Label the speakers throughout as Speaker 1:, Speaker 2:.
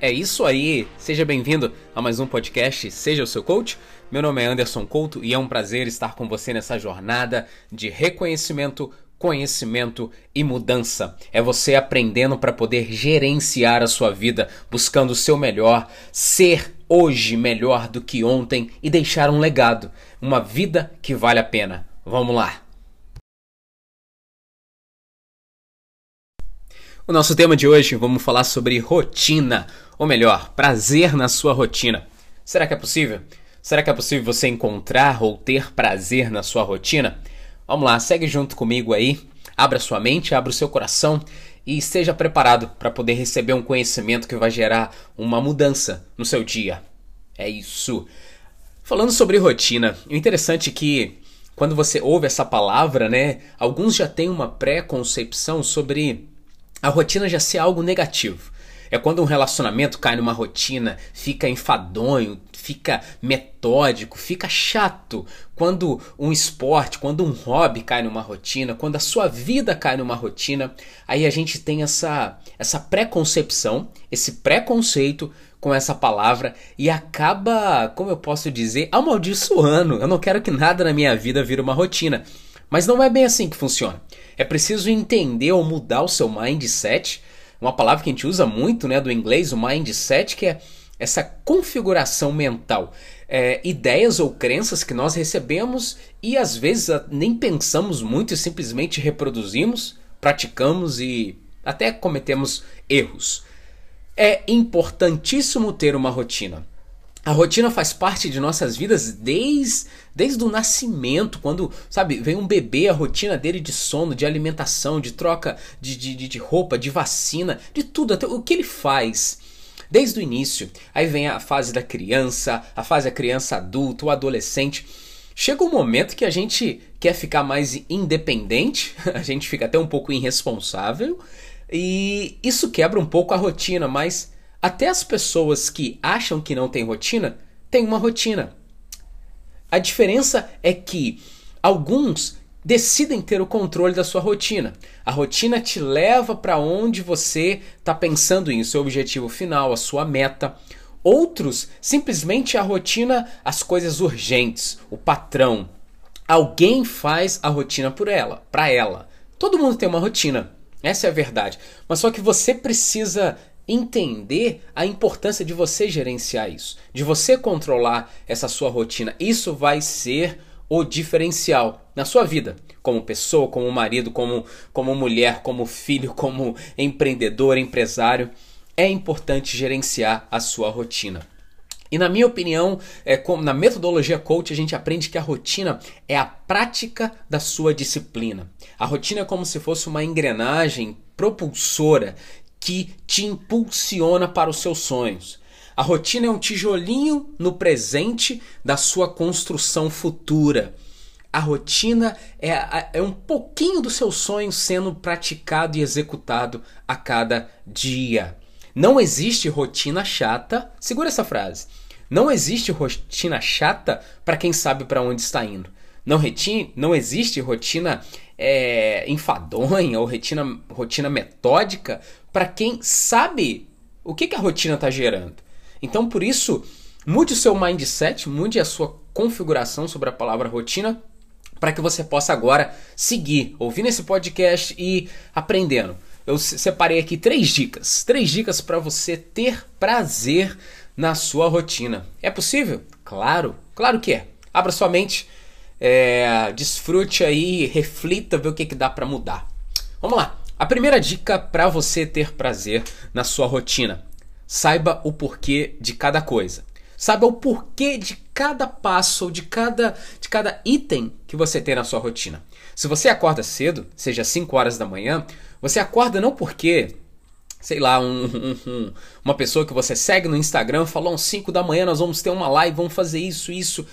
Speaker 1: É isso aí, seja bem-vindo a mais um podcast Seja o Seu Coach. Meu nome é Anderson Couto e é um prazer estar com você nessa jornada de reconhecimento, conhecimento e mudança. É você aprendendo para poder gerenciar a sua vida, buscando o seu melhor, ser hoje melhor do que ontem e deixar um legado, uma vida que vale a pena. Vamos lá! O nosso tema de hoje, vamos falar sobre rotina, ou melhor, prazer na sua rotina. Será que é possível? Será que é possível você encontrar ou ter prazer na sua rotina? Vamos lá, segue junto comigo aí, abra sua mente, abra o seu coração e esteja preparado para poder receber um conhecimento que vai gerar uma mudança no seu dia. É isso. Falando sobre rotina, o interessante é que quando você ouve essa palavra, né, alguns já têm uma pré-concepção sobre a rotina já ser algo negativo. É quando um relacionamento cai numa rotina, fica enfadonho, fica metódico, fica chato. Quando um esporte, quando um hobby cai numa rotina, quando a sua vida cai numa rotina, aí a gente tem essa essa preconcepção, esse preconceito com essa palavra e acaba, como eu posso dizer, amaldiçoando. Eu não quero que nada na minha vida vire uma rotina. Mas não é bem assim que funciona. É preciso entender ou mudar o seu mindset, uma palavra que a gente usa muito, né, do inglês, o mindset, que é essa configuração mental, é, ideias ou crenças que nós recebemos e às vezes nem pensamos muito e simplesmente reproduzimos, praticamos e até cometemos erros. É importantíssimo ter uma rotina. A rotina faz parte de nossas vidas desde, desde o nascimento, quando, sabe, vem um bebê, a rotina dele de sono, de alimentação, de troca de, de, de roupa, de vacina, de tudo, até o que ele faz. Desde o início. Aí vem a fase da criança, a fase da criança adulta, o adolescente. Chega um momento que a gente quer ficar mais independente, a gente fica até um pouco irresponsável, e isso quebra um pouco a rotina, mas até as pessoas que acham que não têm rotina têm uma rotina. A diferença é que alguns decidem ter o controle da sua rotina. A rotina te leva para onde você está pensando em seu objetivo final, a sua meta. Outros, simplesmente a rotina, as coisas urgentes, o patrão. Alguém faz a rotina por ela, para ela. Todo mundo tem uma rotina. Essa é a verdade. Mas só que você precisa entender a importância de você gerenciar isso, de você controlar essa sua rotina. Isso vai ser o diferencial na sua vida, como pessoa, como marido, como, como mulher, como filho, como empreendedor, empresário. É importante gerenciar a sua rotina. E na minha opinião, é, como na metodologia coach, a gente aprende que a rotina é a prática da sua disciplina. A rotina é como se fosse uma engrenagem propulsora que te impulsiona para os seus sonhos. A rotina é um tijolinho no presente da sua construção futura. A rotina é, é um pouquinho do seu sonho sendo praticado e executado a cada dia. Não existe rotina chata. Segura essa frase. Não existe rotina chata para quem sabe para onde está indo. Não, retin, não existe rotina é, enfadonha ou rotina, rotina metódica para quem sabe o que, que a rotina está gerando. Então, por isso, mude o seu mindset, mude a sua configuração sobre a palavra rotina para que você possa agora seguir, ouvindo esse podcast e aprendendo. Eu separei aqui três dicas, três dicas para você ter prazer na sua rotina. É possível? Claro, claro que é. Abra sua mente, é, desfrute aí, reflita, vê o que, que dá para mudar. Vamos lá. A primeira dica para você ter prazer na sua rotina: saiba o porquê de cada coisa. Saiba o porquê de cada passo ou de cada, de cada item que você tem na sua rotina. Se você acorda cedo, seja 5 horas da manhã, você acorda não porque, sei lá, um, um, um, uma pessoa que você segue no Instagram falou às 5 da manhã nós vamos ter uma live, vamos fazer isso, isso.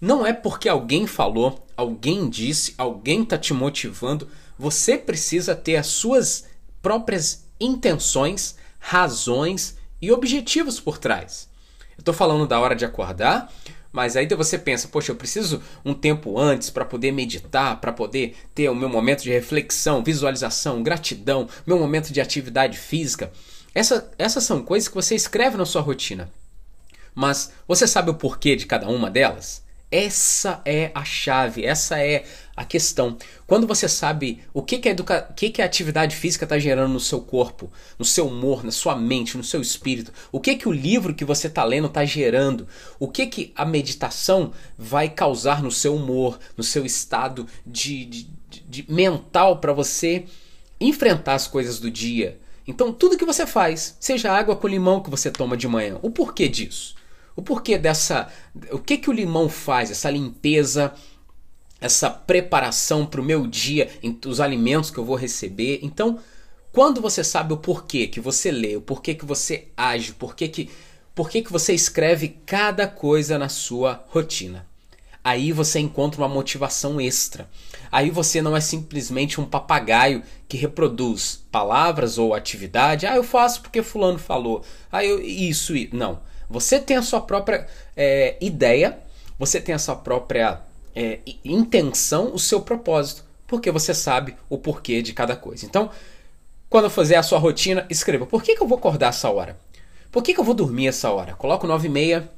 Speaker 1: Não é porque alguém falou, alguém disse, alguém está te motivando você precisa ter as suas próprias intenções, razões e objetivos por trás. Eu estou falando da hora de acordar, mas aí você pensa, poxa, eu preciso um tempo antes para poder meditar, para poder ter o meu momento de reflexão, visualização, gratidão, meu momento de atividade física. Essa, essas são coisas que você escreve na sua rotina. Mas você sabe o porquê de cada uma delas? Essa é a chave, essa é a questão. Quando você sabe o que, que, a, educa... que, que a atividade física está gerando no seu corpo, no seu humor, na sua mente, no seu espírito, o que, que o livro que você está lendo está gerando, o que, que a meditação vai causar no seu humor, no seu estado de, de, de mental para você enfrentar as coisas do dia. Então, tudo que você faz, seja água com limão que você toma de manhã, o porquê disso? O porquê dessa. O que, que o limão faz? Essa limpeza, essa preparação para o meu dia, os alimentos que eu vou receber. Então, quando você sabe o porquê que você lê, o porquê que você age, o porquê que, porquê que você escreve cada coisa na sua rotina. Aí você encontra uma motivação extra. Aí você não é simplesmente um papagaio que reproduz palavras ou atividade. Ah, eu faço porque fulano falou. Ah, eu isso, não. Você tem a sua própria é, ideia, você tem a sua própria é, intenção, o seu propósito, porque você sabe o porquê de cada coisa. Então, quando fazer a sua rotina, escreva: por que, que eu vou acordar essa hora? Por que, que eu vou dormir essa hora? Coloco 9 e meia.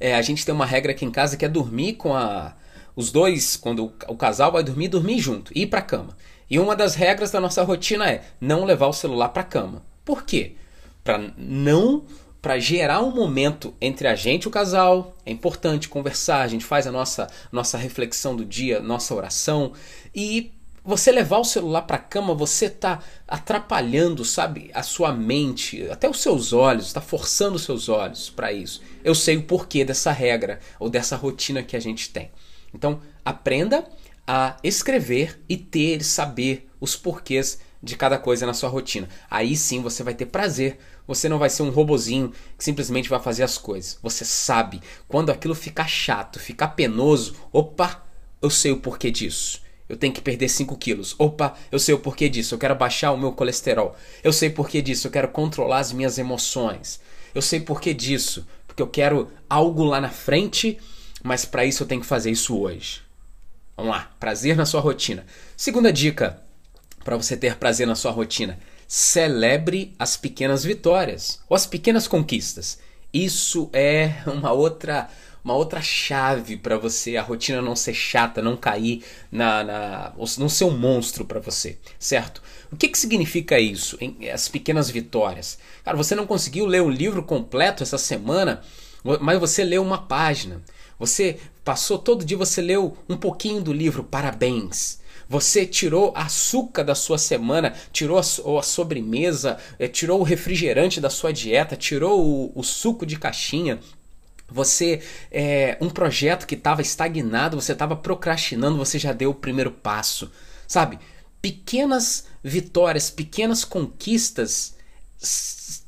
Speaker 1: É, a gente tem uma regra aqui em casa que é dormir com a. Os dois, quando o, casal vai dormir, dormir junto, ir para cama. E uma das regras da nossa rotina é não levar o celular para cama. Por quê? Para não para gerar um momento entre a gente e o casal. É importante conversar, a gente faz a nossa, nossa reflexão do dia, nossa oração. E você levar o celular para a cama, você está atrapalhando, sabe, a sua mente, até os seus olhos, está forçando os seus olhos para isso. Eu sei o porquê dessa regra ou dessa rotina que a gente tem. Então, aprenda a escrever e ter, saber os porquês de cada coisa na sua rotina. Aí sim você vai ter prazer você não vai ser um robozinho que simplesmente vai fazer as coisas. Você sabe quando aquilo ficar chato, ficar penoso. Opa, eu sei o porquê disso. Eu tenho que perder 5 quilos. Opa, eu sei o porquê disso. Eu quero baixar o meu colesterol. Eu sei o porquê disso. Eu quero controlar as minhas emoções. Eu sei porquê disso. Porque eu quero algo lá na frente, mas para isso eu tenho que fazer isso hoje. Vamos lá, prazer na sua rotina. Segunda dica para você ter prazer na sua rotina celebre as pequenas vitórias ou as pequenas conquistas. Isso é uma outra uma outra chave para você a rotina não ser chata, não cair na, na não ser um monstro para você, certo? O que, que significa isso? As pequenas vitórias. Cara, você não conseguiu ler um livro completo essa semana, mas você leu uma página. Você passou todo dia, você leu um pouquinho do livro. Parabéns. Você tirou açúcar da sua semana, tirou a, a sobremesa, é, tirou o refrigerante da sua dieta, tirou o, o suco de caixinha. Você, é, um projeto que estava estagnado, você estava procrastinando, você já deu o primeiro passo. Sabe? Pequenas vitórias, pequenas conquistas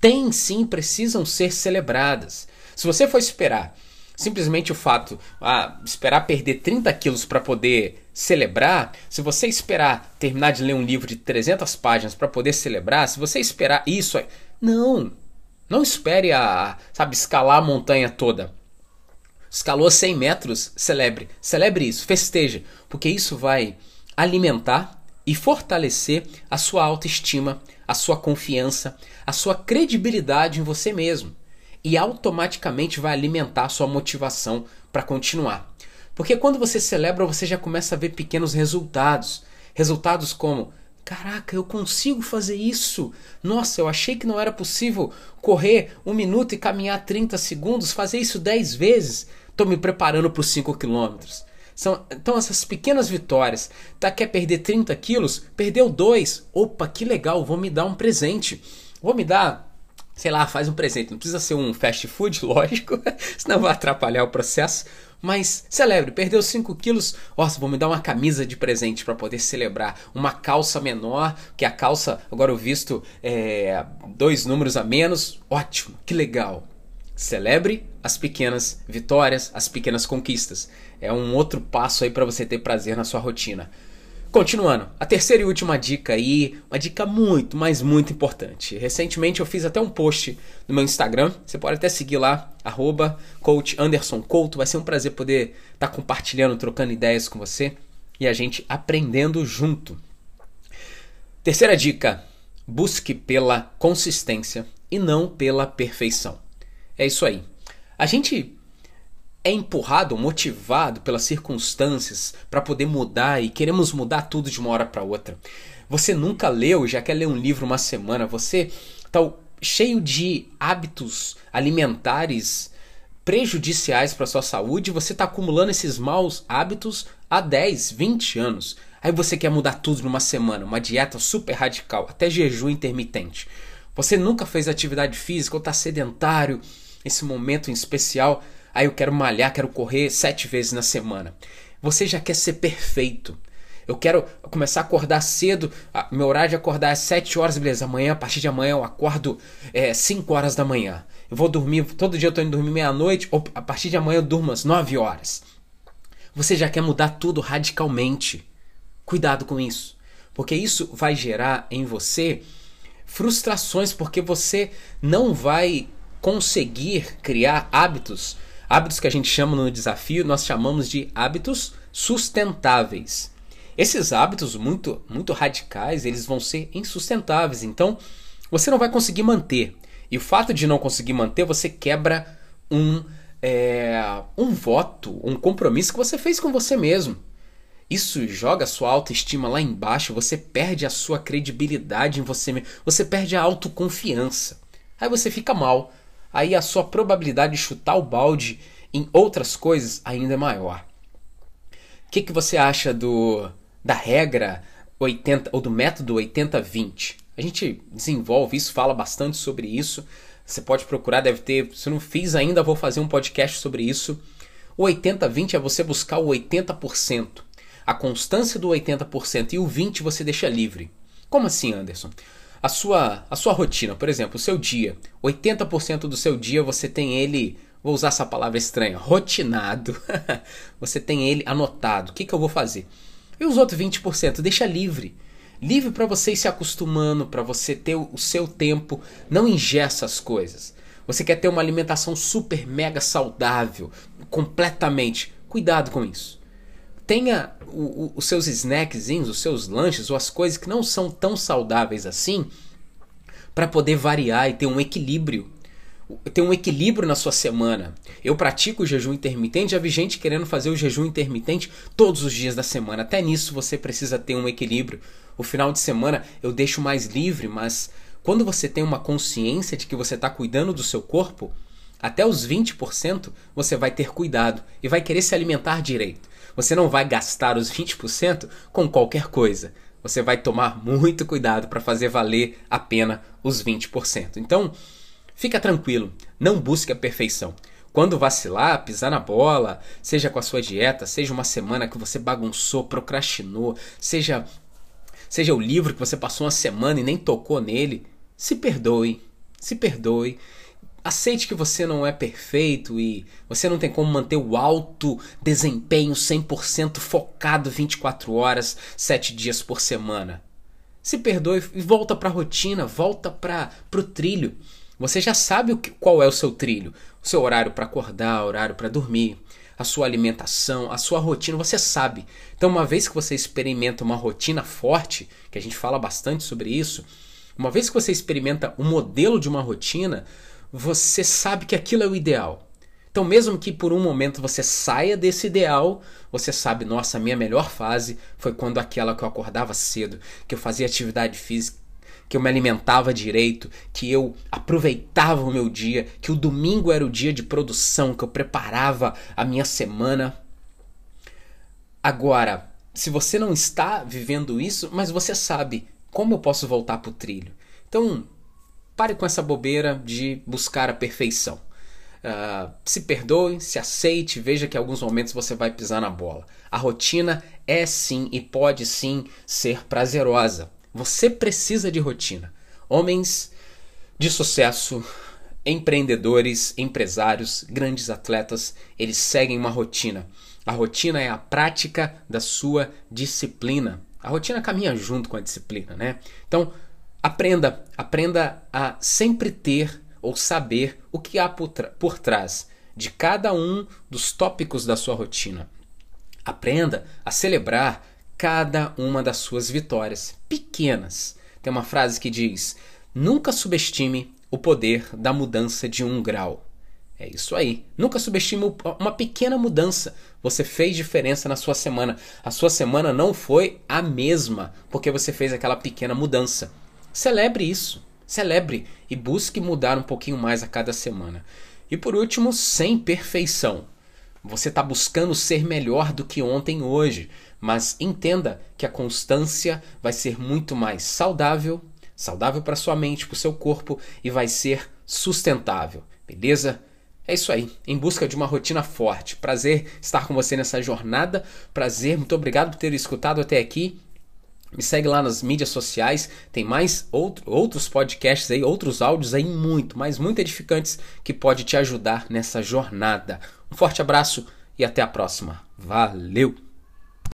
Speaker 1: têm sim, precisam ser celebradas. Se você for esperar simplesmente o fato, ah, esperar perder 30 quilos para poder celebrar, se você esperar terminar de ler um livro de 300 páginas para poder celebrar, se você esperar isso, não, não espere a, sabe, escalar a montanha toda. Escalou 100 metros, celebre, celebre isso, festeja, porque isso vai alimentar e fortalecer a sua autoestima, a sua confiança, a sua credibilidade em você mesmo e automaticamente vai alimentar a sua motivação para continuar. Porque quando você celebra, você já começa a ver pequenos resultados. Resultados como: caraca, eu consigo fazer isso. Nossa, eu achei que não era possível correr um minuto e caminhar 30 segundos, fazer isso 10 vezes. Estou me preparando para os 5 quilômetros. São, então essas pequenas vitórias. Tá, quer perder 30 quilos? Perdeu 2. Opa, que legal, vou me dar um presente. Vou me dar sei lá, faz um presente. Não precisa ser um fast food, lógico, senão vai atrapalhar o processo. Mas celebre, perdeu 5 quilos, nossa, vou me dar uma camisa de presente para poder celebrar. Uma calça menor, que a calça, agora eu visto é, dois números a menos, ótimo, que legal. Celebre as pequenas vitórias, as pequenas conquistas. É um outro passo aí para você ter prazer na sua rotina. Continuando, a terceira e última dica aí, uma dica muito, mas muito importante. Recentemente eu fiz até um post no meu Instagram, você pode até seguir lá, arroba vai ser um prazer poder estar tá compartilhando, trocando ideias com você e a gente aprendendo junto. Terceira dica, busque pela consistência e não pela perfeição. É isso aí. A gente é empurrado, motivado pelas circunstâncias para poder mudar e queremos mudar tudo de uma hora para outra. Você nunca leu, já quer ler um livro uma semana, você está cheio de hábitos alimentares prejudiciais para sua saúde, você está acumulando esses maus hábitos há 10, 20 anos. Aí você quer mudar tudo numa semana, uma dieta super radical, até jejum intermitente. Você nunca fez atividade física ou está sedentário, esse momento em especial, aí eu quero malhar, quero correr sete vezes na semana. Você já quer ser perfeito. Eu quero começar a acordar cedo. Meu horário de acordar é 7 horas, beleza. Amanhã, a partir de amanhã, eu acordo é, 5 horas da manhã. Eu vou dormir, todo dia eu tô indo dormir meia-noite, a partir de amanhã eu durmo às 9 horas. Você já quer mudar tudo radicalmente. Cuidado com isso. Porque isso vai gerar em você frustrações, porque você não vai conseguir criar hábitos. Hábitos que a gente chama no desafio, nós chamamos de hábitos sustentáveis. Esses hábitos muito, muito radicais, eles vão ser insustentáveis. Então, você não vai conseguir manter. E o fato de não conseguir manter, você quebra um, é, um voto, um compromisso que você fez com você mesmo. Isso joga a sua autoestima lá embaixo, você perde a sua credibilidade em você mesmo, você perde a autoconfiança. Aí você fica mal. Aí a sua probabilidade de chutar o balde em outras coisas ainda é maior. O que, que você acha do da regra 80 ou do método 80-20. A gente desenvolve isso, fala bastante sobre isso. Você pode procurar, deve ter. Se não fiz ainda, vou fazer um podcast sobre isso. O 80-20 é você buscar o 80%. A constância do 80% e o 20% você deixa livre. Como assim, Anderson? A sua, a sua rotina, por exemplo, o seu dia. 80% do seu dia você tem ele, vou usar essa palavra estranha, rotinado. você tem ele anotado. O que, que eu vou fazer? E os outros 20% deixa livre. Livre para você ir se acostumando, para você ter o seu tempo, não ingessa as coisas. Você quer ter uma alimentação super mega saudável, completamente. Cuidado com isso. Tenha o, o, os seus snackzinhos, os seus lanches, ou as coisas que não são tão saudáveis assim, para poder variar e ter um equilíbrio ter um equilíbrio na sua semana. Eu pratico o jejum intermitente, já vi gente querendo fazer o jejum intermitente todos os dias da semana. Até nisso você precisa ter um equilíbrio. O final de semana eu deixo mais livre, mas quando você tem uma consciência de que você está cuidando do seu corpo, até os 20% você vai ter cuidado e vai querer se alimentar direito. Você não vai gastar os 20% com qualquer coisa. Você vai tomar muito cuidado para fazer valer a pena os 20%. Então, Fica tranquilo, não busque a perfeição. Quando vacilar, pisar na bola, seja com a sua dieta, seja uma semana que você bagunçou, procrastinou, seja seja o livro que você passou uma semana e nem tocou nele, se perdoe, se perdoe. Aceite que você não é perfeito e você não tem como manter o alto desempenho 100% focado 24 horas, 7 dias por semana. Se perdoe e volta para a rotina, volta para o trilho. Você já sabe o que, qual é o seu trilho, o seu horário para acordar, horário para dormir, a sua alimentação, a sua rotina, você sabe. Então, uma vez que você experimenta uma rotina forte, que a gente fala bastante sobre isso, uma vez que você experimenta um modelo de uma rotina, você sabe que aquilo é o ideal. Então, mesmo que por um momento você saia desse ideal, você sabe, nossa, minha melhor fase foi quando aquela que eu acordava cedo, que eu fazia atividade física, que eu me alimentava direito, que eu aproveitava o meu dia, que o domingo era o dia de produção, que eu preparava a minha semana. Agora, se você não está vivendo isso, mas você sabe como eu posso voltar para o trilho. Então, pare com essa bobeira de buscar a perfeição. Uh, se perdoe, se aceite, veja que em alguns momentos você vai pisar na bola. A rotina é sim e pode sim ser prazerosa. Você precisa de rotina. Homens de sucesso, empreendedores, empresários, grandes atletas, eles seguem uma rotina. A rotina é a prática da sua disciplina. A rotina caminha junto com a disciplina, né? Então, aprenda, aprenda a sempre ter ou saber o que há por, por trás de cada um dos tópicos da sua rotina. Aprenda a celebrar cada uma das suas vitórias, pequenas. tem uma frase que diz: Nunca subestime o poder da mudança de um grau. É isso aí. Nunca subestime uma pequena mudança. Você fez diferença na sua semana. A sua semana não foi a mesma porque você fez aquela pequena mudança. Celebre isso. Celebre e busque mudar um pouquinho mais a cada semana. E por último, sem perfeição. Você está buscando ser melhor do que ontem hoje, mas entenda que a constância vai ser muito mais saudável, saudável para sua mente, para o seu corpo e vai ser sustentável, beleza? É isso aí, em busca de uma rotina forte. Prazer estar com você nessa jornada. Prazer, muito obrigado por ter escutado até aqui. Me segue lá nas mídias sociais, tem mais outro, outros podcasts aí, outros áudios aí muito, mas muito edificantes que pode te ajudar nessa jornada. Um forte abraço e até a próxima. Valeu!